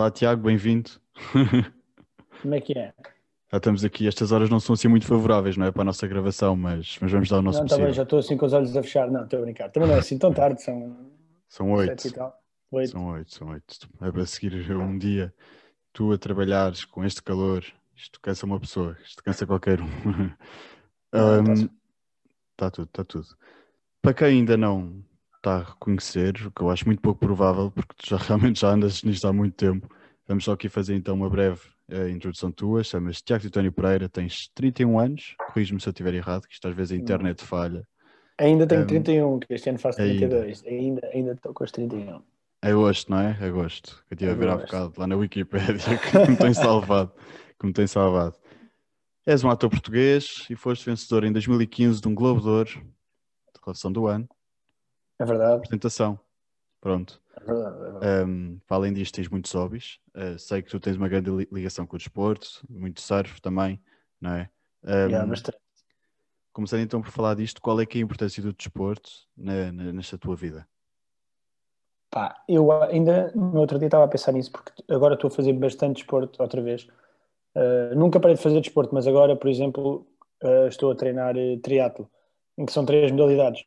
Olá, Tiago, bem-vindo. Como é que é? Já estamos aqui, estas horas não são assim muito favoráveis, não é? Para a nossa gravação, mas, mas vamos dar o nosso Não, possível. também já estou assim com os olhos a fechar. Não, estou a brincar. Também não é assim tão tarde, são São oito. São oito, são oito. É para seguir um dia, tu a trabalhares com este calor, isto cansa uma pessoa, isto cansa qualquer um. Tá-se. Está tudo, está tudo. Para quem ainda não está a reconhecer, o que eu acho muito pouco provável, porque tu já realmente já andas nisto há muito tempo, vamos só aqui fazer então uma breve eh, introdução tua. Chamas Tiago Titónio Pereira, tens 31 anos, corrijo-me se eu estiver errado, que isto às vezes a internet falha. Ainda tenho Um, 31, que este ano faço ainda. 32. Ainda, ainda estou com os 31. É agosto, não é? Agosto. Que eu estive a ver há bocado lá na Wikipédia que me tem salvado. Que me tem salvado. És um ator português e foste vencedor em 2015 de um Globo de Ouro de relação do ano. É verdade, Apresentação. Pronto. Um, para além disto, tens muitos hobbies. Uh, sei que tu tens uma grande li- ligação com o desporto, muito surf também, não é? Um, Yeah. Começando então por falar disto, qual é que é a importância do desporto na- na- nesta tua vida? Pá, eu ainda no outro dia estava a pensar nisso, porque agora estou a fazer bastante desporto outra vez. Uh, nunca parei de fazer desporto, mas agora, por exemplo, uh, estou a treinar uh, triatlo, em que são três modalidades.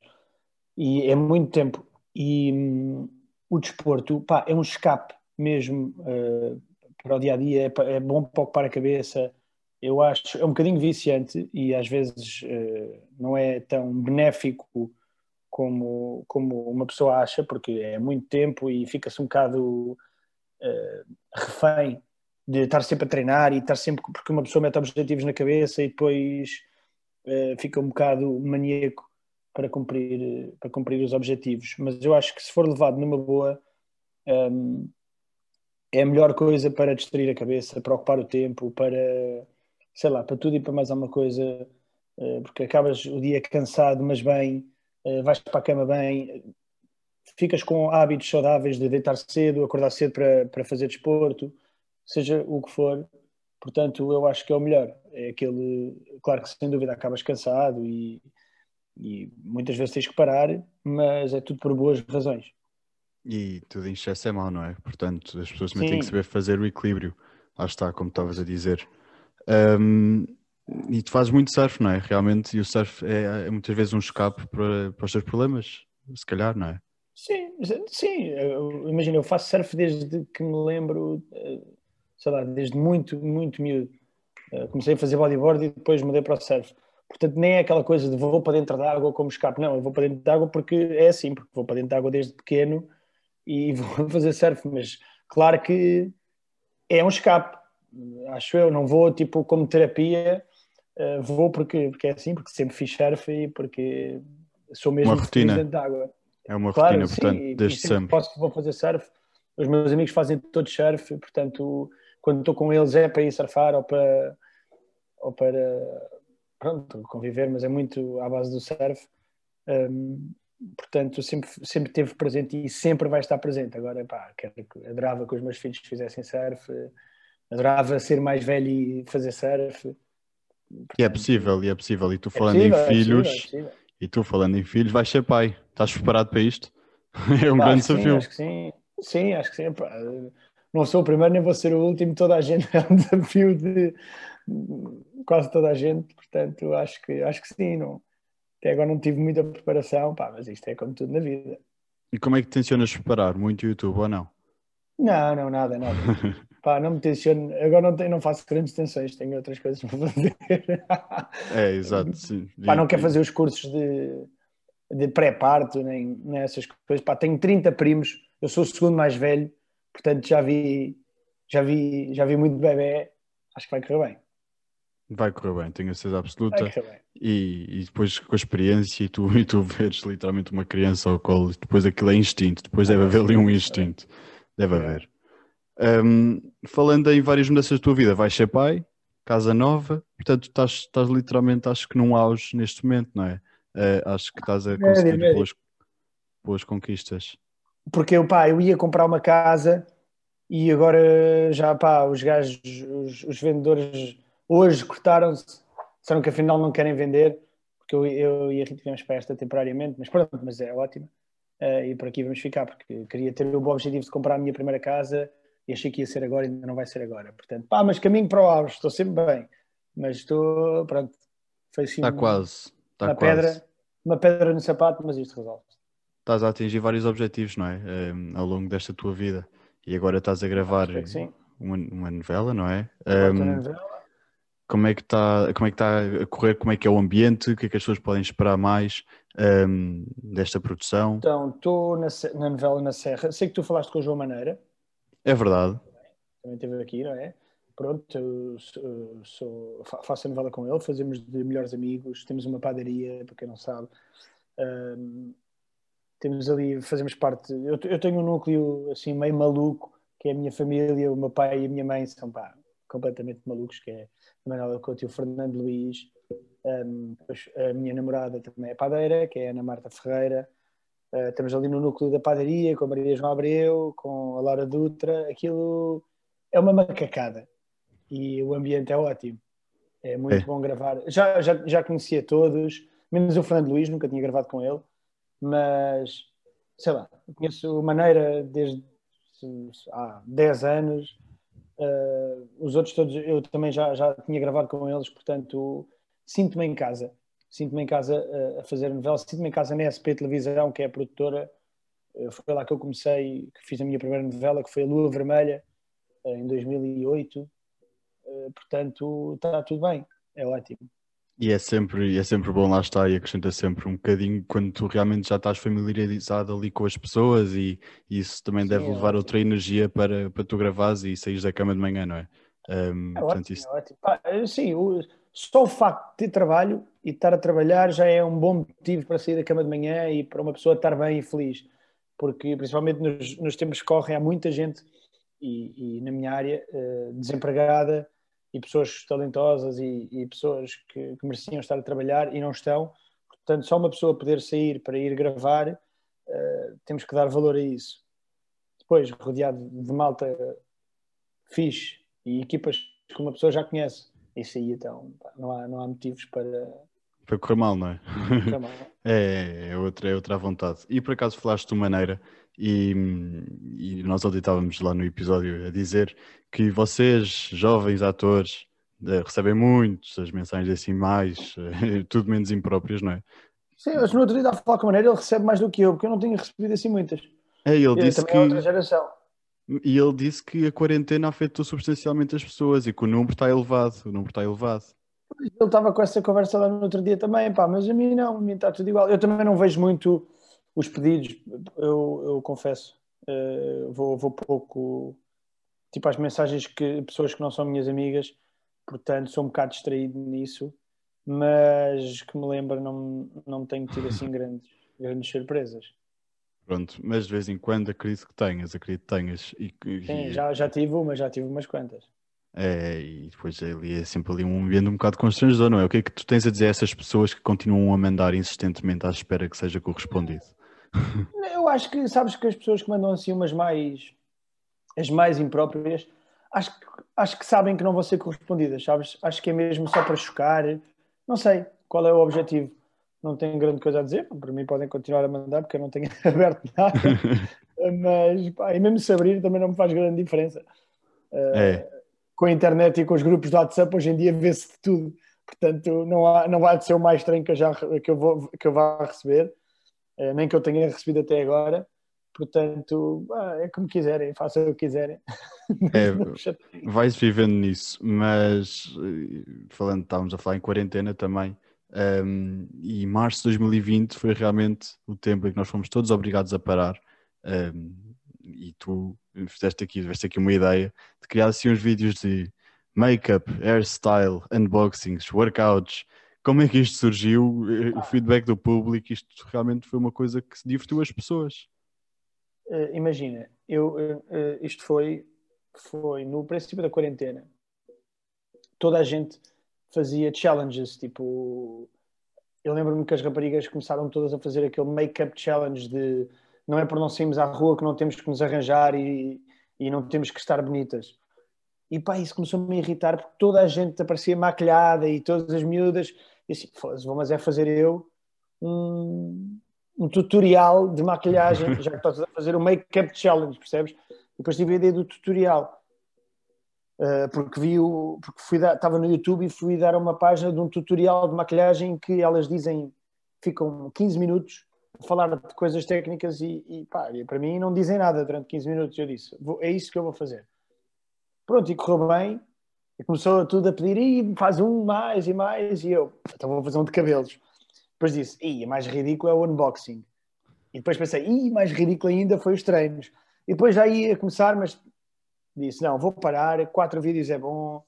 E é muito tempo. E hum, o desporto, pá, é um escape mesmo uh, para o dia a dia, é, é bom para ocupar a cabeça. Eu acho, é um bocadinho viciante e às vezes uh, não é tão benéfico como, como uma pessoa acha, porque é muito tempo e fica-se um bocado eh, refém de estar sempre a treinar e estar sempre, porque uma pessoa mete objetivos na cabeça e depois eh, fica um bocado maníaco para cumprir, para cumprir os objetivos. Mas eu acho que se for levado numa boa, ehm, é a melhor coisa para distrair a cabeça, para ocupar o tempo, para, sei lá, para tudo e para mais alguma coisa, eh, porque acabas o dia cansado, mas bem, eh, vais para a cama bem, ficas com hábitos saudáveis de deitar cedo, acordar cedo para, para fazer desporto, seja o que for. Portanto, eu acho que é o melhor. É aquele, claro que sem dúvida acabas cansado e, e muitas vezes tens que parar, mas é tudo por boas razões. E tudo em excesso é mau, não é? Portanto, as pessoas também têm que Sim. saber fazer o equilíbrio. Lá está, como estavas a dizer. Um, e tu fazes muito surf, não é? Realmente, e o surf é, é muitas vezes um escape para, para os teus problemas, se calhar, não é? Sim, sim. Imagina, eu faço surf desde que me lembro, eh, sei lá, desde muito, muito miúdo. Eh, Comecei a fazer bodyboard e depois mudei para o surf. Portanto, nem é aquela coisa de vou para dentro da água como escape. Não, eu vou para dentro da água porque é assim, porque vou para dentro da água desde pequeno e vou fazer surf. Mas claro que é um escape, acho eu. Não vou tipo como terapia, eh, vou porque, porque é assim, porque sempre fiz surf e porque sou mesmo Uma rotina. dentro da água. É uma Claro, rotina, sim, portanto, e- e desde sempre que sempre. posso vou fazer surf. Os meus amigos fazem todos surf, portanto, quando estou com eles é para ir surfar ou para, ou para pronto, conviver, mas é muito à base do surf. Hum, portanto, sempre, sempre teve presente e sempre vai estar presente. Agora, pá, adorava que os meus filhos fizessem surf, adorava ser mais velho e fazer surf. E é possível, e é possível. E tu É falando possível, em é possível, filhos, é possível. e tu falando em filhos, vais ser pai. Estás preparado para isto? É um Pá, grande sim, desafio. acho que sim. Sim, acho que sim. Pá, Não sou o primeiro, nem vou ser o último. Toda a gente é um desafio de quase toda a gente. Portanto, acho que, acho que sim. Não, até agora não tive muita preparação, pá, mas isto é como tudo na vida. E como é que tencionas preparar? Muito YouTube ou não? Não, não, nada, nada. Pá, não me tenciono. Agora não, tenho, não faço grandes tensões, tenho outras coisas para fazer. É, exato, sim. Pá, não quero fazer os cursos de, de pré-parto, nem, nem essas coisas. Pá, tenho 30 primos, eu sou o segundo mais velho, portanto já vi, já vi, já vi muito bebê, acho que vai correr bem. Vai correr bem, tenho a certeza absoluta. E, e depois com a experiência e tu, e tu veres literalmente uma criança ao colo, depois aquilo é instinto, depois deve haver ali um instinto. Deve haver. Hum, falando em várias mudanças da tua vida, vais ser pai, casa nova, portanto estás, estás literalmente, acho que num auge neste momento, não é? Eh, acho que estás a conseguir médio. boas, boas conquistas. Porque eu, pá, eu ia comprar uma casa e agora já, pá, os gajos, os, os vendedores hoje cortaram-se, disseram que afinal não querem vender, porque eu, eu e a Rita tivemos para esta temporariamente, mas pronto, mas é ótimo. Eh, e por aqui vamos ficar, porque queria ter o objetivo de comprar a minha primeira casa e achei que ia ser agora e ainda não vai ser agora. Portanto, pá, mas caminho para o Alves, estou sempre bem. Mas estou, pronto, foi assim. Está quase. Está uma quase. pedra, uma pedra no sapato, mas isto resolve. Estás a atingir vários objetivos, não é? Um, ao longo desta tua vida. E agora estás a gravar uma, uma, novela, não é? Um, novela. Como é que está como é que está a correr? Como é que é o ambiente? O que é que as pessoas podem esperar mais um, desta produção? Então, estou na, na novela na Serra. Sei que tu falaste com o João Maneira. É verdade. Também esteve aqui, não é? Pronto, eu sou, sou, faço a novela com ele, fazemos de melhores amigos, temos uma padaria, para quem não sabe. Um, temos ali, fazemos parte. Eu, eu, tenho um núcleo assim meio maluco, que é a minha família, o meu pai e a minha mãe são pá, completamente malucos, que é Manuela Couto e o Fernando Luís. Um, a minha namorada também é padeira, que é a Ana Marta Ferreira. Uh, estamos ali no núcleo da padaria, com a Maria João Abreu, com a Laura Dutra. Aquilo é uma macacada e o ambiente é ótimo. É muito é. bom gravar. Já, já, já conhecia todos, menos o Fernando Luís, nunca tinha gravado com ele, mas sei lá, conheço Maneira desde há 10 anos. Uh, os outros todos eu também já, já tinha gravado com eles, portanto sinto-me em casa. Sinto-me em casa uh, a fazer novela, sinto-me em casa na SP Televisão, que é a produtora. Uh, foi lá que eu comecei, que fiz a minha primeira novela, que foi a Lua Vermelha, em 2008. portanto, está tudo bem, é ótimo. E é sempre, é sempre bom lá estar e acrescenta sempre um bocadinho quando tu realmente já estás familiarizado ali com as pessoas e, e isso também Sim, deve é levar outra energia para, para tu gravares e saís da cama de manhã, não é? Um, é portanto, ótimo, isso... é ótimo. Ah, sim, o, só o facto de ter trabalho e de estar a trabalhar já é um bom motivo para sair da cama de manhã e para uma pessoa estar bem e feliz. Porque, principalmente nos, nos tempos que correm, há muita gente, e, e na minha área, uh, desempregada, e pessoas talentosas e, e pessoas que, que, mereciam estar a trabalhar e não estão. Portanto, só uma pessoa poder sair para ir gravar, uh, temos que dar valor a isso. Depois, rodeado de malta fixe e equipas que uma pessoa já conhece, isso aí então não há, não há motivos para. Para correr mal, não é? Mal. é, é, outra, é outra vontade. E por acaso falaste de maneira e, e nós ontem estávamos lá no episódio a dizer que vocês, jovens atores, eh, recebem muitas mensagens assim mais, eh, tudo menos impróprias, não é? Sim, mas no outro dia a falar com a maneira, ele recebe mais do que eu, porque eu não tenho recebido assim muitas. É, ele disse também que... é outra geração. E ele disse que a quarentena afetou substancialmente as pessoas e que o número está elevado, o número está elevado. Ele estava com essa conversa lá no outro dia também, pá, mas a mim não, a mim está tudo igual. Eu também não vejo muito os pedidos, eu, eu confesso, uh, vou, vou pouco, tipo as mensagens que pessoas que não são minhas amigas, portanto sou um bocado distraído nisso, mas que me lembro não, não tenho tido assim grandes, grandes surpresas. Pronto, mas de vez em quando acredito que tenhas, acredito que tenhas. E, Sim, já, já tive uma, já tive umas quantas. É, e depois ali é sempre ali um ambiente um bocado constrangedor, não é? O que é que tu tens a dizer a essas pessoas que continuam a mandar insistentemente à espera que seja correspondido? Eu acho que, sabes que as pessoas que mandam assim umas mais, as mais impróprias, acho, acho que sabem que não vão ser correspondidas, sabes? Acho que é mesmo só para chocar. Não sei qual é o objetivo. Não tenho grande coisa a dizer. Para mim podem continuar a mandar porque eu não tenho aberto nada. Mas, pá, e mesmo se abrir também não me faz grande diferença. Uh, é. Com a internet e com os grupos do WhatsApp hoje em dia vê-se de tudo. Portanto, não, há, não vai ser o mais estranho que eu, já, que eu, vou, que eu vá receber. Eh, nem que eu tenha recebido até agora. Portanto, é como quiserem, façam o que quiserem. É, vais vivendo nisso, mas eh, falando, estávamos a falar em quarentena também, um, ehm, e março de 2020 foi realmente o tempo em que nós fomos todos obrigados a parar. Um, ehm, e tu fizeste aqui, tiveste aqui uma ideia de criar assim uns vídeos de make-up, hairstyle, unboxings, workouts, como é que isto surgiu? Eh, o feedback do público, isto realmente foi uma coisa que se divertiu as pessoas. Uh, imagina, eu, uh, isto foi, foi no princípio da quarentena. Toda a gente fazia challenges, tipo. Eu lembro-me que as raparigas começaram todas a fazer aquele make-up challenge de não é por não sairmos à rua que não temos que nos arranjar e, e não temos que estar bonitas. E pá, isso começou-me a irritar porque toda a gente aparecia maquilhada e todas as miúdas e assim, vou mas é fazer eu um, um tutorial de maquilhagem, já que estás a fazer o make-up challenge, percebes? Depois tive a ideia do tutorial. Uh, porque vi o, porque fui dar, estava no YouTube e fui dar uma página de um tutorial de maquilhagem que elas dizem ficam 15 minutos a falar de coisas técnicas e, e, pá, e para mim não dizem nada durante 15 minutos. Eu disse, vou, é isso que eu vou fazer. Pronto, e correu bem. E começou tudo a pedir, e faz um mais e mais. E eu, então vou fazer um de cabelos. Depois disse, e mais ridículo é o unboxing. E depois pensei, e mais ridículo ainda foi os treinos. E depois já ia começar, mas disse: não, vou parar, quatro vídeos é bom,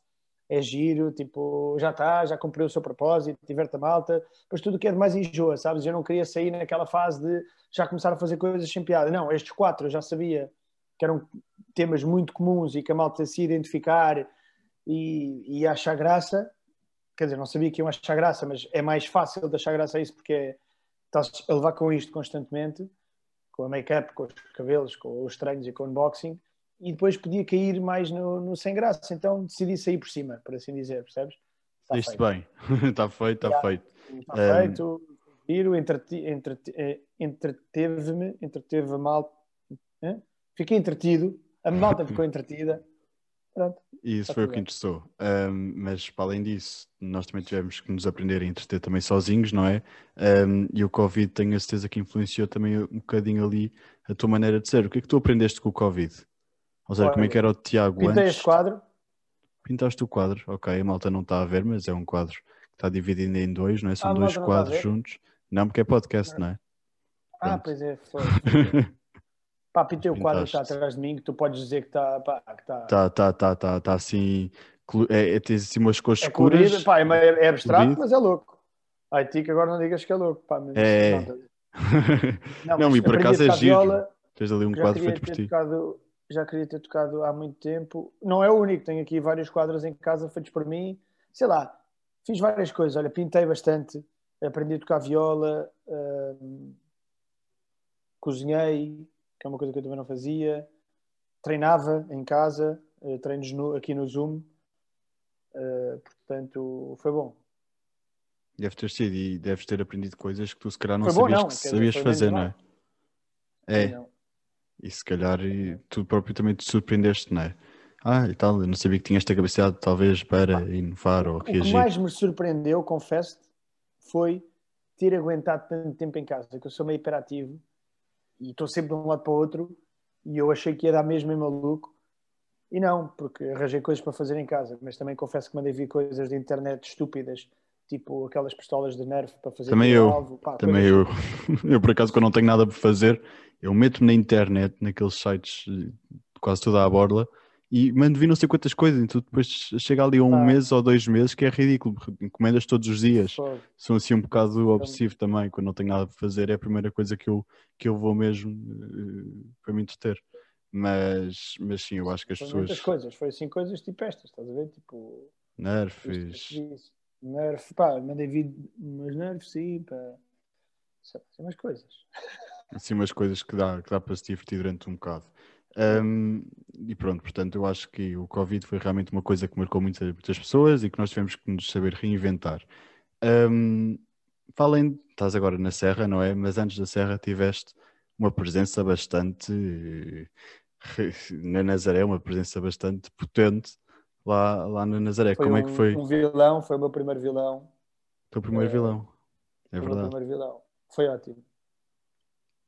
é giro, tipo, já está, já cumpriu o seu propósito, diverte a malta, depois tudo que é demais enjoa, sabes? Eu não queria sair naquela fase de já começar a fazer coisas sem piada. Não, estes quatro eu já sabia que eram temas muito comuns e que a malta se identificar e, e achar graça. Quer dizer, não sabia que iam achar graça, mas é mais fácil de achar graça a isso porque é, estás a levar com isto constantemente, com a make-up, com os cabelos, com os treinos e com o unboxing e depois podia cair mais no, no sem graça. Então decidi sair por cima, por assim dizer, percebes? Está Isto bem, está feito, está feito. Está um... feito, giro, entrete, eh, entreteve-me, entreteve a malta. Fiquei entretido, a malta ficou entretida. Pronto. E isso foi o que interessou. Um, mas para além disso, nós também tivemos que nos aprender a entreter também sozinhos, não é? Um, e o Covid tenho a certeza que influenciou também um bocadinho ali a tua maneira de ser. O que é que tu aprendeste com o Covid? Ou seja, como é que era o Tiago Pintei antes? este quadro. Pintaste o quadro, ok. A malta não está a ver, mas é um quadro que está dividido em dois, não é? São ah, dois quadros juntos. Não, porque é podcast, não, não é? Ah, Pronto. pois é, foi. Pintei o quadro que está atrás de mim, que tu podes dizer que está. Está, está, está, está, está tá assim. É, é, tens assim umas cores é escuras. Colorido, pá, é, é abstrato, mas é louco. Ai, Tico, agora não digas que é louco. Pá, mas é. Não, não e por acaso é giro. Viola, tens ali um quadro feito por ti. Tocado, já queria ter tocado há muito tempo. Não é o único, tenho aqui vários quadros em casa feitos por mim. Sei lá, fiz várias coisas. Olha, pintei bastante, aprendi a tocar viola, hum, cozinhei, que é uma coisa que eu também não fazia, treinava em casa, uh, treinos no, aqui no Zoom. Uh, portanto, foi bom. Deve ter sido e deves ter aprendido coisas que tu se calhar não foi sabias bom, não. que sabias fazer, não é? É. Não. E se calhar e tu próprio também te surpreendeste, não é? Ah, e tal, eu não sabia que tinha esta capacidade talvez para inovar ou reagir. O que mais me surpreendeu, confesso foi ter aguentado tanto tempo em casa, que eu sou meio hiperativo e estou sempre de um lado para o outro e eu achei que ia dar mesmo em maluco e não, porque arranjei coisas para fazer em casa, mas também confesso que mandei vir coisas de internet estúpidas, tipo aquelas pistolas de nerf para fazer também eu, alvo, pá, também eu, eu por acaso quando não tenho nada para fazer eu meto-me na internet, naqueles sites quase toda a borla, e mando vir não sei quantas coisas, então depois chega ali a um ah. mês ou dois meses que é ridículo, encomendas todos os dias. Sou assim um bocado obsessivo também, quando não tenho nada para fazer, é a primeira coisa que eu, que eu vou mesmo uh, para me entreter. Mas, mas sim, eu acho que as foi pessoas. Muitas coisas, foi assim coisas tipo estas, estás a ver? Tipo. Nerfs. Nerf, pá, mandei vir umas nerfs, sim, pá. São umas coisas. assim umas coisas que dá, que dá para se divertir durante um bocado. Um, e pronto, portanto, eu acho que o Covid foi realmente uma coisa que marcou muitas, muitas pessoas e que nós tivemos que nos saber reinventar. Um, falem, estás agora na Serra, não é? Mas antes da Serra tiveste uma presença bastante na Nazaré, uma presença bastante potente lá, lá na Nazaré. Foi Como um, é que foi? Um vilão, foi o meu primeiro vilão. O teu primeiro é, vilão, é foi verdade. O meu primeiro vilão. Foi ótimo.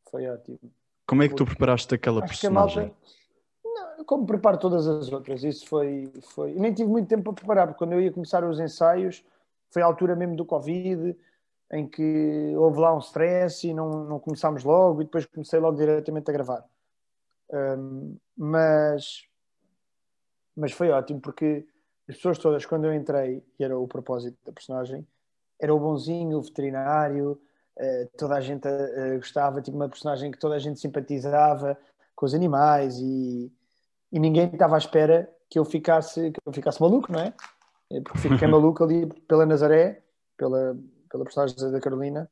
Foi ótimo. Como é que tu preparaste aquela Acho personagem? Malta... Não, como preparo todas as outras. Isso foi, foi. nem tive muito tempo para preparar, porque quando eu ia começar os ensaios, foi a altura mesmo do Covid, em que houve lá um stress e não, não começámos logo, e depois comecei logo diretamente a gravar. Um, mas, mas foi ótimo, porque as pessoas todas, quando eu entrei, e era o propósito da personagem, era o bonzinho, o veterinário, toda a gente uh, gostava, tipo uma personagem que toda a gente simpatizava com os animais e, e ninguém estava à espera que eu ficasse que eu ficasse maluco, não é? Eh, porque fiquei maluco ali pela Nazaré, pela, pela personagem da Carolina,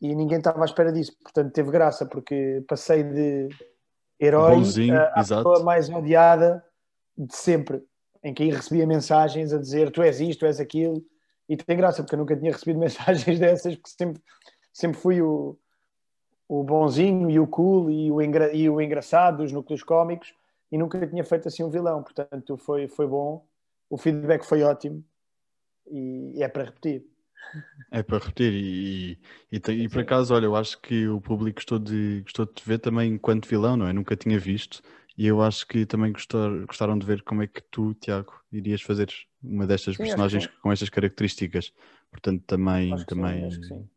e ninguém estava à espera disso. Portanto, teve graça, porque passei de herói Bonzinho, a, a pessoa mais odiada de sempre, em que aí recebia mensagens a dizer tu és isto, tu és aquilo, e tem graça, porque eu nunca tinha recebido mensagens dessas, porque sempre sempre fui o, o bonzinho e o cool e o, engra, e o engraçado dos núcleos cómicos e nunca tinha feito assim um vilão, portanto foi, foi bom, o feedback foi ótimo e, e é para repetir. É para repetir e, e, e, por acaso, olha, eu acho que o público gostou de, gostou de te ver também enquanto vilão, não é? Nunca tinha visto e eu acho que também gostar, gostaram de ver como é que tu, Tiago, irias fazer uma destas sim, personagens com estas características. Portanto, também, também, sim,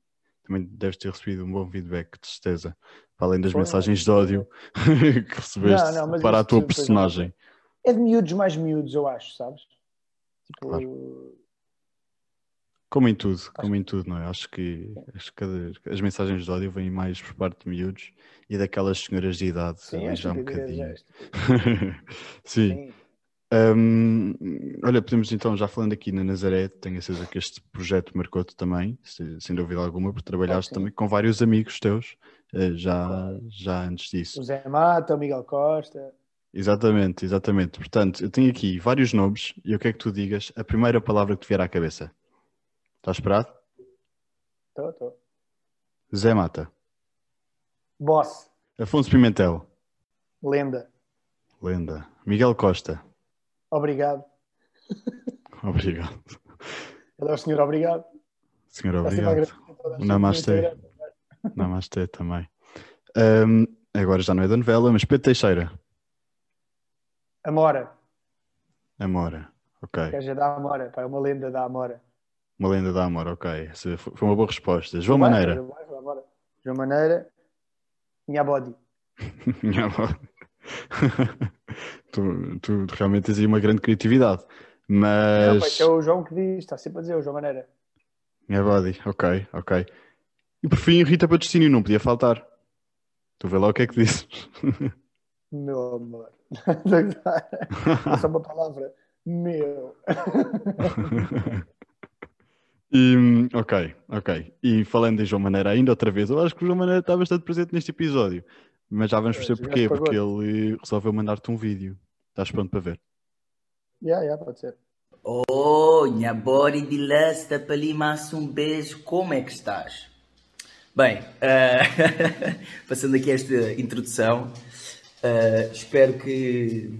também deves ter recebido um bom feedback, de certeza. Para além das Foi, mensagens de ódio que recebeste não, não, para a tua personagem. É de miúdos mais miúdos, eu acho, sabes? Tipo, claro. Como em tudo, como em tudo, não é? Acho que, acho que as mensagens de ódio vêm mais por parte de miúdos e daquelas senhoras de idade Sim, já um bocadinho. Sim. Sim. Um, olha, podemos então, já falando aqui na Nazaré, tenho a certeza que este projeto marcou-te também, sem dúvida alguma, porque trabalhaste também com vários amigos teus eh, já, já antes disso. O Zé Mata, o Miguel Costa. Exatamente, exatamente. Portanto, eu tenho aqui vários nomes e eu quero que tu digas a primeira palavra que te vier à cabeça. Estás esperado? Estou, estou. Zé Mata. Boss. Afonso Pimentel. Lenda. Lenda. Miguel Costa. Obrigado. Obrigado. Ele é o senhor obrigado. Senhor obrigado. Namastê. Namastê também. Um, agora já não é da novela, mas Pedro Teixeira. Amora. Amora, ok. Quer dizer, da Amora, pá, é uma lenda da Amora. Uma lenda da Amora, ok. Essa foi uma boa resposta. João vai, Maneira. Vai, vai, João Maneira. Minha body. Minha body. tu, tu, realmente tens aí uma grande criatividade. Mas. Não, é o João que diz, está sempre a dizer, o João Maneira. Minha body, ok, ok. E por fim, Rita Patrocínio não podia faltar. Tu vê lá o que é que dizes. Meu amor. É só uma palavra. Meu. E, ok, ok. E falando em João Maneira ainda outra vez, eu acho que o João Maneira está bastante presente neste episódio. Mas já vamos perceber porquê, porque ele resolveu mandar-te um vídeo. Estás pronto para ver? Já, yeah, já, yeah, pode ser. Oh, minha body de lasta para lhe um beijo, como é que estás? Bem, uh, passando aqui esta introdução, uh, espero que,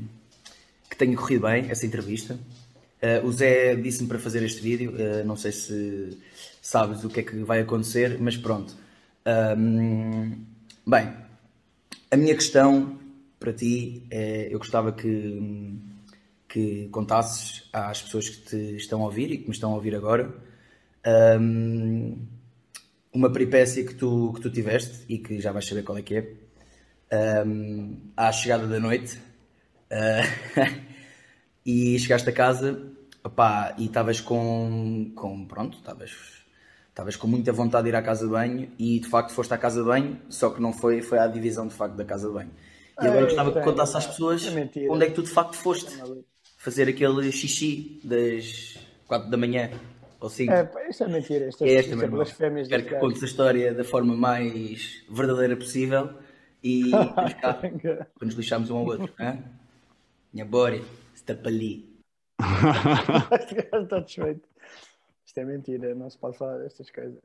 que tenha corrido bem essa entrevista. Uh, o Zé disse-me para fazer este vídeo, uh, não sei se sabes o que é que vai acontecer, mas pronto. Um, bem, a minha questão para ti é: eu gostava que, que contasses às pessoas que te estão a ouvir e que me estão a ouvir agora um, uma peripécia que tu, que tu tiveste e que já vais saber qual é que é. À chegada da noite. Uh, e chegaste a casa opá, e estavas com, com. Pronto, estavas. Estavas com muita vontade de ir à casa de banho e de facto foste à casa de banho, só que não foi, foi à divisão de facto da casa de banho. E agora gostava que contasse às pessoas é onde é que tu de facto foste fazer aquele xixi das 4 da manhã ou 5. É, isso é mentira. Isto é, é esta, é fêmeas Quero que contes a história da forma mais verdadeira possível e cá, para nos lixarmos um ao outro. Hein? Minha body ali. Está desfeito. Isto é mentira, não se pode falar destas coisas.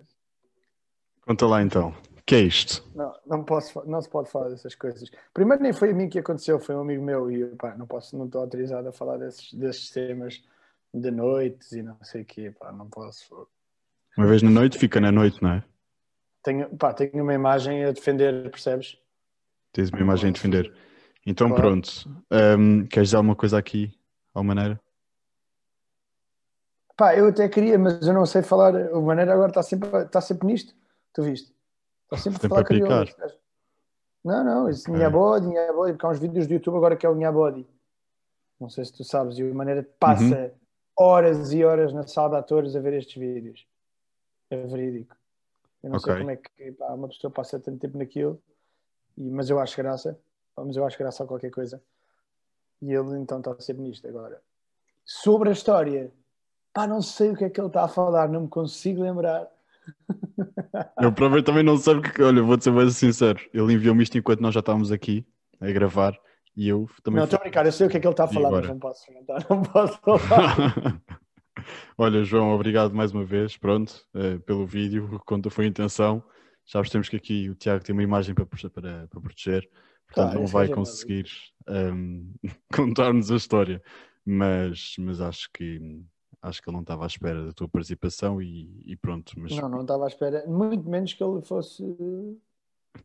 Conta lá então. Que é isto? Não, não, posso, não se pode falar dessas coisas. Primeiro nem foi a mim que aconteceu, foi um amigo meu e pá, não posso, não estou autorizado a falar desses, desses temas de noites e não sei o quê, pá, não posso. Uma vez na noite fica na noite, não é? Tenho, pá, tenho uma imagem a defender, percebes? Tens uma imagem a defender. Então claro. pronto. Um, queres dizer alguma coisa aqui, ao maneira? Pá, eu até queria, mas eu não sei falar. O maneira agora está sempre, está sempre nisto. Tu viste? Está sempre, sempre a falar crioulo. Não, não, isso okay. body, minha body, porque há uns vídeos do YouTube agora que é o minha body. Não sei se tu sabes, e o maneira passa uhum. horas e horas na sala de atores a ver estes vídeos. É verídico. Eu não okay. sei como é que pá, uma pessoa passa tanto tempo naquilo, mas eu acho graça. Mas eu acho graça a qualquer coisa. E ele então está sempre nisto agora. Sobre a história, pá, não sei o que é que ele está a falar, não me consigo lembrar. Eu próprio também não sei porque, olha, vou-te ser mais sincero, ele enviou-me isto enquanto nós já estávamos aqui a gravar e eu também. Não, estou a brincar, eu sei o que é que ele está a falar, mas não posso comentar, não posso falar. olha, João, obrigado mais uma vez, pronto, uh, pelo vídeo, quanto foi a intenção. Já temos que aqui o Tiago tem uma imagem para, para, para proteger, Portanto, não vai conseguir um, contar-nos a história. Mas, mas acho que acho que ele não estava à espera da tua participação e, e pronto. Mas... Não, não estava à espera, muito menos que ele fosse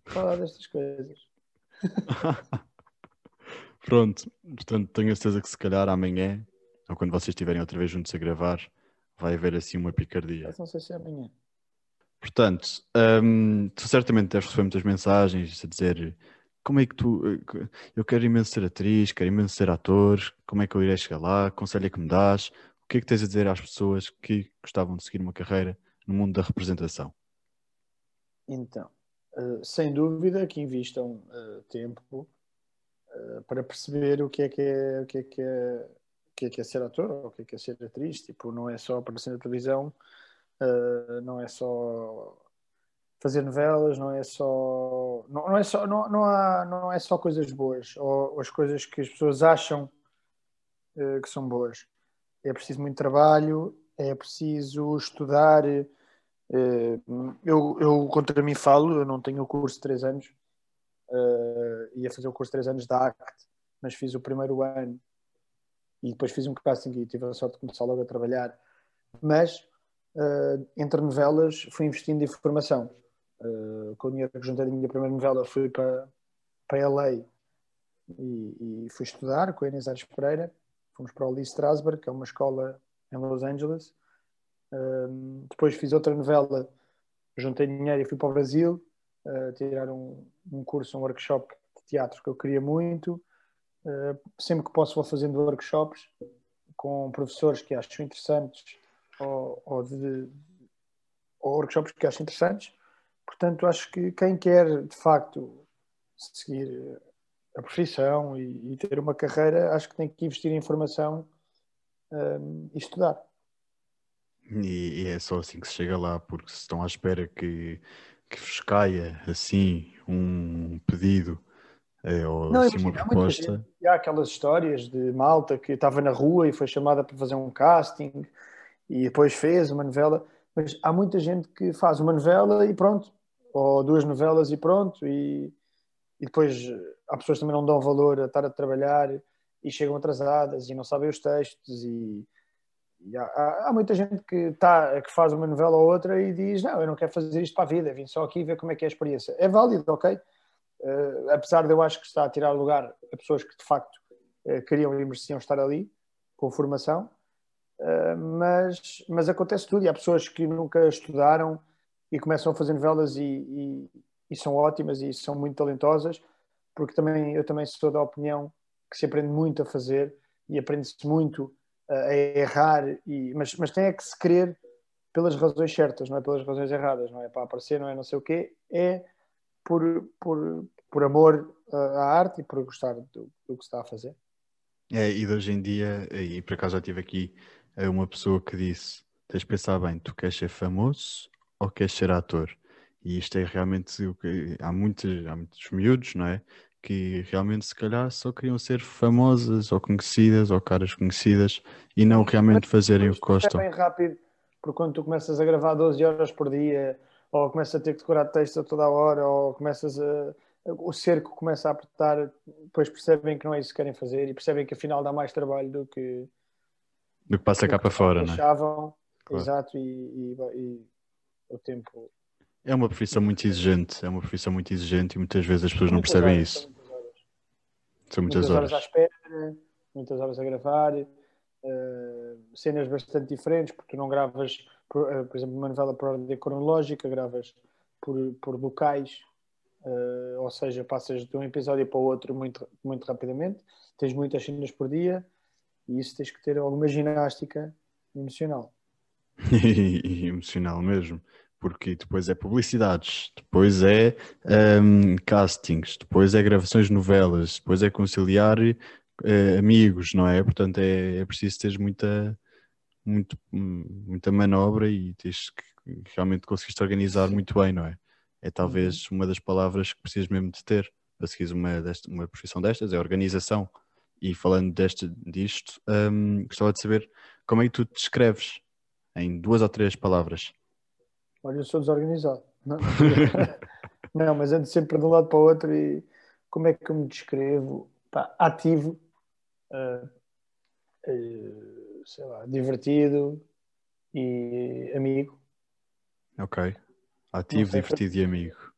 falar destas coisas. pronto, portanto, tenho a certeza que se calhar amanhã, ou quando vocês estiverem outra vez juntos a gravar, vai haver assim uma picardia. Mas não sei se é amanhã. Portanto, hum, tu certamente deves receber muitas mensagens a dizer como é que tu. Eh, eu quero imenso ser atriz, quero imenso ser ator, como é que eu irei chegar lá? Conselho é que me dás? O que é que tens a dizer às pessoas que gostavam de seguir uma carreira no mundo da representação? Então, uh, sem dúvida que invistam uh, tempo uh, para perceber o que é que é, o que é que é, o que é, que é ser ator ou o que é que é ser atriz. Tipo, não é só aparecer na televisão, não é só fazer novelas, não é só não, não é só não, não, há, não é só coisas boas ou, ou as coisas que as pessoas acham que são boas é preciso muito trabalho, é preciso estudar. Eh, eu, eu contra mim falo, eu não tenho o curso de três anos, uh, ia fazer o curso de três anos da ACT, mas fiz o primeiro ano e depois fiz um casting e tive a sorte de começar logo a trabalhar. Mas uh, entre novelas fui investindo em formação. Com o dinheiro que juntei da minha primeira novela fui para, para LA e, e fui estudar com a Inês Pereira fomos para o Lee Strasberg, que é uma escola em Los Angeles. Um, depois fiz outra novela, juntei dinheiro e fui para o Brasil uh, tirar um, um, curso, um workshop de teatro que eu queria muito. Uh, sempre que posso vou fazendo workshops com professores que acho interessantes ou, ou, de, ou workshops que acho interessantes. Portanto, acho que quem quer de facto seguir a profissão e, e, ter uma carreira, acho que tem que investir em formação um, e estudar. E, e, é só assim que se chega lá, porque se estão à espera que, que vos caia assim um pedido é, ou Não, assim, uma proposta. Há aquelas histórias de malta que estava na rua e foi chamada para fazer um casting e depois fez uma novela, mas há muita gente que faz uma novela e pronto, ou duas novelas e pronto, e e depois há pessoas que também não dão valor a estar a trabalhar e chegam atrasadas e não sabem os textos e, e há, há, muita gente que, tá, que faz uma novela ou outra e diz não, eu não quero fazer isto para a vida, vim só aqui ver como é que é a experiência. É válido, ok? Uh, apesar de eu acho que está a tirar lugar a pessoas que de facto uh, queriam e mereciam estar ali com formação, uh, mas, mas acontece tudo e há pessoas que nunca estudaram e começam a fazer novelas e, e e são ótimas e são muito talentosas, porque também eu também sou da opinião que se aprende muito a fazer e aprende-se muito a errar, e, mas, mas tem é que se querer pelas razões certas, não é pelas razões erradas, não é para aparecer, não é não sei o quê, é por, por, por amor à arte e por gostar do, do que se está a fazer. É, e de hoje em dia, e por acaso já tive aqui eh, uma pessoa que disse: tens de pensar bem, tu queres ser famoso ou queres ser ator? E isto é realmente o que há muitos, há muitos miúdos, não é? Que realmente se calhar só queriam ser famosas ou conhecidas ou caras conhecidas e não realmente fazerem o que gostam. É bem rápido, porque quando tu começas a gravar 12 horas por dia, ou começas a ter que decorar texto a toda a hora, ou começas a. O cerco começa a apertar, depois percebem que não é isso que querem fazer e percebem que afinal dá mais trabalho do que. Do que passa cá para fora, não é? Claro. Exato, e, e, e o tempo é uma profissão muito exigente, é uma profissão muito exigente e muitas vezes as pessoas não percebem horas, isso. São muitas, muitas horas. horas à espera, muitas horas a gravar, uh, cenas bastante diferentes, porque tu não gravas, por, uh, por exemplo, uma novela por ordem cronológica, gravas por, por locais, uh, ou seja, passas de um episódio para o outro muito, muito rapidamente, tens muitas cenas por dia e isso tens que ter alguma ginástica emocional. e emocional mesmo porque depois é publicidades, depois é um, castings, depois é gravações de novelas, depois é conciliar uh, amigos, não é? Portanto, é, é preciso ter muita, muito, muita manobra e tens que realmente conseguiste organizar muito bem, não é? É talvez uhum. uma das palavras que precisas mesmo de ter para seguir uma, desta, uma profissão destas, é organização. E falando deste, disto, um, gostava de saber como é que tu te descreves em duas ou três palavras. Olha, eu sou desorganizado. Não, não mas ando sempre de um lado para o outro e como é que eu me descrevo? Pá, ativo, uh, uh, sei lá, divertido e amigo. Ok. Ativo, divertido e amigo.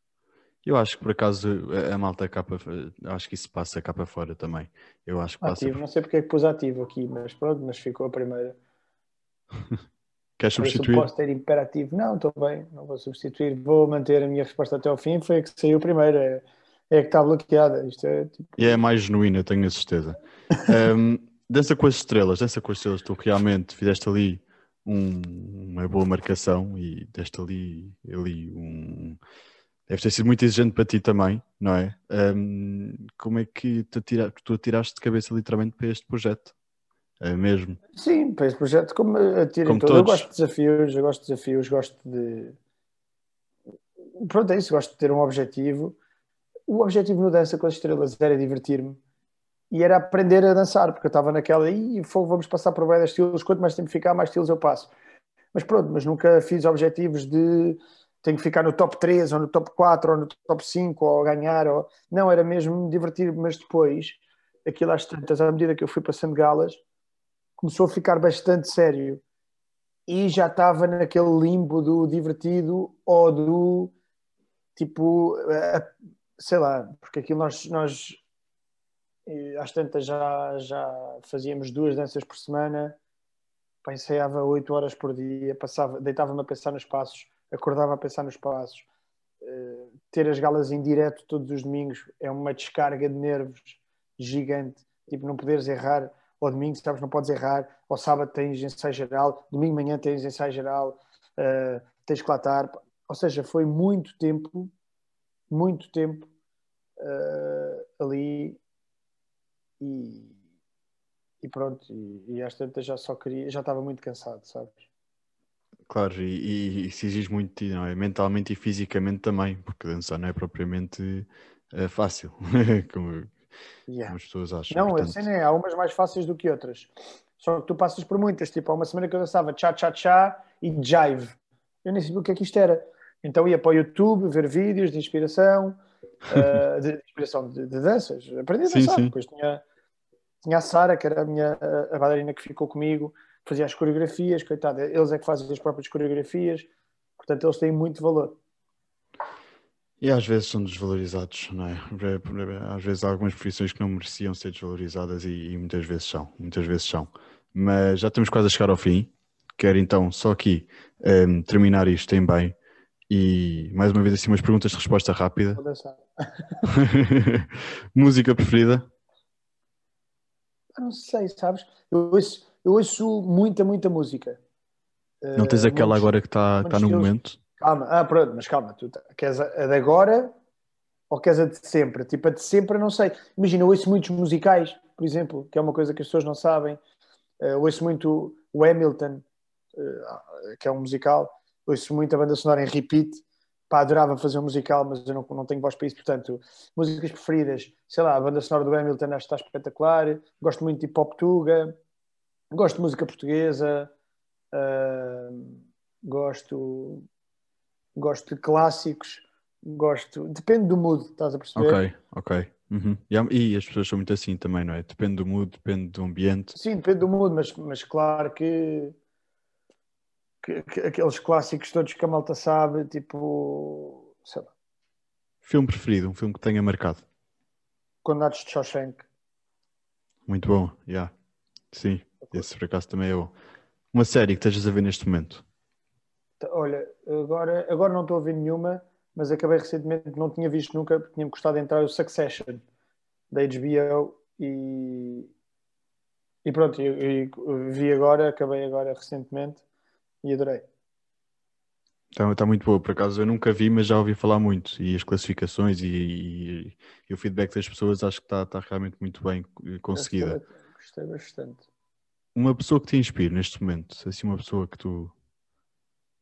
Eu acho que por acaso a malta capa, acho que isso passa cá para fora também. Eu acho que passa. Ativo, não sei porque é que pus ativo aqui, mas pronto, mas ficou a primeira. Queres substituir? Posso ter imperativo? Não, estou bem, não vou substituir. Vou manter a minha resposta até ao fim. Foi a que saiu primeiro, é, é a que está bloqueada. Isto é, tipo... E é mais genuína, tenho a certeza. um, dança com as estrelas, dança com as estrelas, tu realmente fizeste ali um, uma boa marcação e deste ali, ali um Deve ter sido muito exigente para ti também, não é? Um, como é que tu atiraste de cabeça literalmente para este projeto? É mesmo? Sim, para este projeto, como atiro como todo. Todos. Eu gosto de desafios, eu gosto de desafios, gosto de. Pronto, é isso, gosto de ter um objetivo. O objetivo no Dança com as Estrelas era divertir-me e era aprender a dançar, porque eu estava naquela e vamos passar por vários estilos, quanto mais tempo ficar, mais estilos eu passo. Mas pronto, mas nunca fiz objetivos de tenho que ficar no top 3 ou no top 4 ou no top 5 ou ganhar. Ou... Não, era mesmo divertir, mas depois, aquilo às tantas, à medida que eu fui passando galas, começou a ficar bastante sério. E já estava naquele limbo do divertido ou do tipo, sei lá, porque aquilo nós, nós às tantas já, já fazíamos duas danças por semana, ensaiava 8 horas por dia, passava, deitava-me a pensar nos passos acordava a pensar nos passos. Uh, ter as galas em direto todos os domingos é uma descarga de nervos gigante. Tipo, não poderes errar ao domingo, sabes, não podes errar. Ao sábado tens ensaio geral, domingo manhã tens ensaio geral, uh, tens que latar. Ou seja, foi muito tempo, muito tempo uh, ali e, e pronto. E, às tantas já só queria, já estava muito cansado, sabes? Claro, e, e, se exige muito não é? Mentalmente e fisicamente também, porque dançar não é propriamente é fácil, como, yeah. as pessoas acham. Não, Portanto... assim é, há umas mais fáceis do que outras. Só que tu passas por muitas, tipo, há uma semana que eu dançava cha-cha-cha e jive. Eu nem sabia o que é que isto era. Então ia para o YouTube ver vídeos de inspiração, uh, de, inspiração de, de, danças. Aprendi a dançar. Sim, sim. Depois tinha, tinha a Sara, que era a minha a bailarina que ficou comigo, fazia as coreografias, coitado, eles é que fazem as próprias coreografias, portanto eles têm muito valor. E às vezes são desvalorizados, não é? Às vezes há algumas profissões que não mereciam ser desvalorizadas e, e muitas vezes são, muitas vezes são. Mas já estamos quase a chegar ao fim. Quero então só aqui um, ehm, terminar isto em bem e mais uma vez assim umas perguntas de resposta rápida. Música preferida? não sei, sabes? Eu ouço, eu ouço muita, muita música. Não tens uh, aquela muitos, agora que está tá no momento? Calma, ah, pronto, mas calma, tu tá, queres a de agora ou queres a de sempre? Tipo, a de sempre não sei. Imagina, eu ouço muitos musicais, por exemplo, que é uma coisa que as pessoas não sabem. Uh, ouço muito o Hamilton, uh, que é um musical. Ouço muito a banda sonora em repeat. Pá, adorava fazer um musical, mas eu não, não tenho voz para isso. Portanto, músicas preferidas, sei lá, a banda sonora do Hamilton acho que está espetacular. Gosto muito de hip hop tuga. Gosto de música portuguesa, uh, gosto, gosto de clássicos, gosto. Depende do mood, estás a perceber? Ok, ok. Uhum. E, as pessoas são muito assim também, não é? Depende do mood, depende do ambiente. Sim, depende do mood, mas, mas claro que, que, que aqueles clássicos todos que a malta sabe, tipo, sei lá. Filme preferido, um filme que tenha marcado? Condenados de Shawshank. Muito bom, já. Yeah. Sim. Esse por acaso também é bom. Uma série que estejas a ver neste momento? Olha, agora, agora não estou a ver nenhuma, mas acabei recentemente, não tinha visto nunca, porque tinha-me gostado de entrar o Succession da HBO e, e pronto, vi agora, acabei agora recentemente e adorei. Está muito boa, por acaso eu nunca vi, mas já ouvi falar muito. E as classificações e, e, e o feedback das pessoas acho que está, está realmente muito bem conseguida. Gostei, gostei bastante uma pessoa que te inspire neste momento, assim uma pessoa que tu.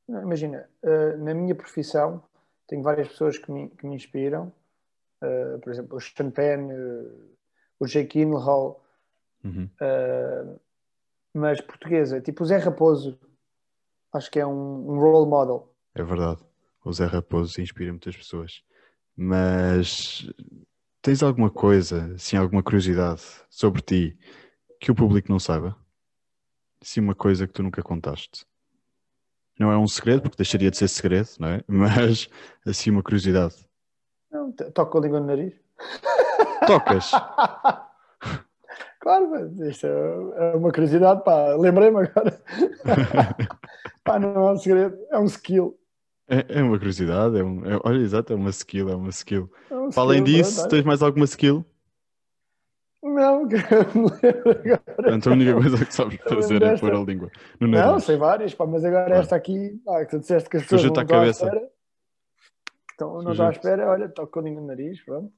Imagina, uh, na minha profissão tenho várias pessoas que me, que me inspiram, uh, por exemplo, o Sean Penn, uh, o Jake Gyllenhaal, uhum. mas portuguesa, tipo o Zé Raposo, acho que é um, um role model. É verdade, o Zé Raposo inspira muitas pessoas, mas Tens alguma coisa, assim, alguma curiosidade sobre ti que o público não saiba? Sim, uma coisa que tu nunca contaste. Não é um segredo, porque deixaria de ser segredo, não é? Mas, assim, uma curiosidade. Não, toco a língua no nariz. Tocas? Claro, mas isto é é uma curiosidade, pá. Lembrei-me agora. pá, não é um segredo, é um skill. É, é uma curiosidade, é um, é- olha, exato, é uma skill, é uma skill. É um Para além skill, disso, tens mais alguma skill? Não, me lembro agora. Então a única coisa que sabes fazer é pôr a língua no Não, sei várias, pá, mas agora Claro. esta aqui, pá, que tu disseste que as pessoas junto não estão à espera. Então, não estou à espera, olha, toco a língua no nariz, pronto.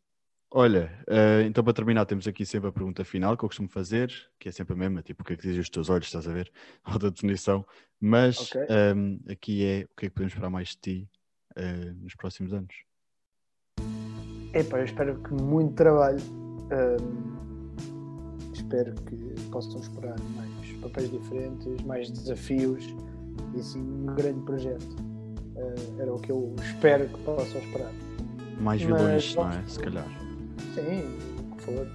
Olha, eh, então para terminar temos aqui sempre a pergunta final que eu costumo fazer, que é sempre a mesma, tipo o que é que dizem os teus olhos, estás a ver? Ou da definição, mas Ok. ehm, aqui é o que é que podemos esperar mais de ti eh, nos próximos anos? Epá, eu espero que muito trabalho. Hum, espero que possam esperar mais papéis diferentes, mais desafios e assim um grande projeto. Eh, era o que eu espero que possam esperar. Mais vilões, não é? Se calhar. Sim, o que for.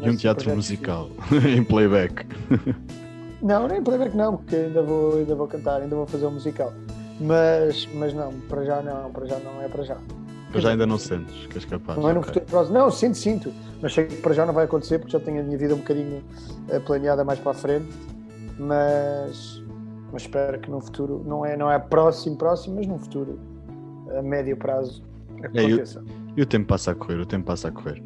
E um teatro musical em playback. Não, nem playback não, porque ainda vou, ainda vou cantar, ainda vou fazer um musical. Mas, mas não, para já não, para já não é para já. Mas já ainda não sentes que és capaz. Não é no futuro próximo. Não, sinto, sinto. Mas sei que para já não vai acontecer porque já tenho a minha vida um bocadinho eh, planeada mais para a frente. Mas, mas espero que no futuro, não é, não é próximo, próximo, mas no futuro, a médio prazo, É, aconteça. E o tempo passa a correr, o tempo passa a correr.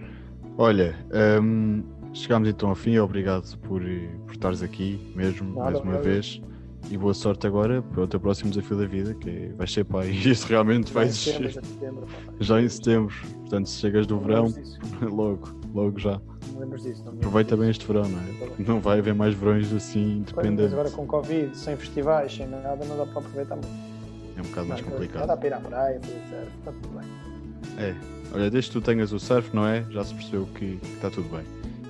Olha, hum, chegámos então ao fim, obrigado por, por estares aqui mesmo, Nada, mais uma vez. E boa sorte agora para o teu próximo desafio da vida, que é, vais ser pai. E isso realmente vai ser já em setembro, pá. já em setembro. Portanto, se chegas do Não verão, logo, logo já. Não disso. Não Aproveita bem este verão, não é? Não vai haver mais verões assim independentes. agora com Covid, sem festivais, sem nada, não dá para aproveitar muito. É um bocado mais Já dá complicado. para ir à praia, fazer surf, está tudo bem. É, olha, desde que tu tenhas o surf, não é? Já se percebeu que está tudo bem.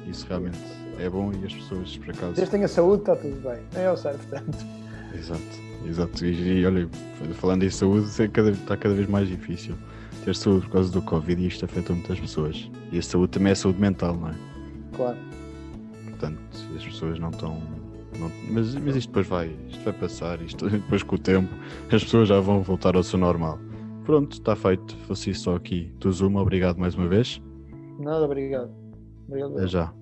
Isso realmente é bom e as pessoas, por acaso. Desde que tenha saúde, está tudo bem. É o certo, portanto. Exato, exato. E, e olha, falando em saúde, é cada- está cada vez mais difícil ter saúde por causa do Covid e isto afeta muitas pessoas. E a saúde também é saúde mental, não é? Claro. Portanto, as pessoas não estão. não- mas, mas isto depois vai, isto vai passar, isto depois com o tempo as pessoas já vão voltar ao seu normal. Pronto, está feito. Fosse isso só aqui do Zoom. Obrigado mais uma vez. Nada, obrigado. Obrigado. Até já.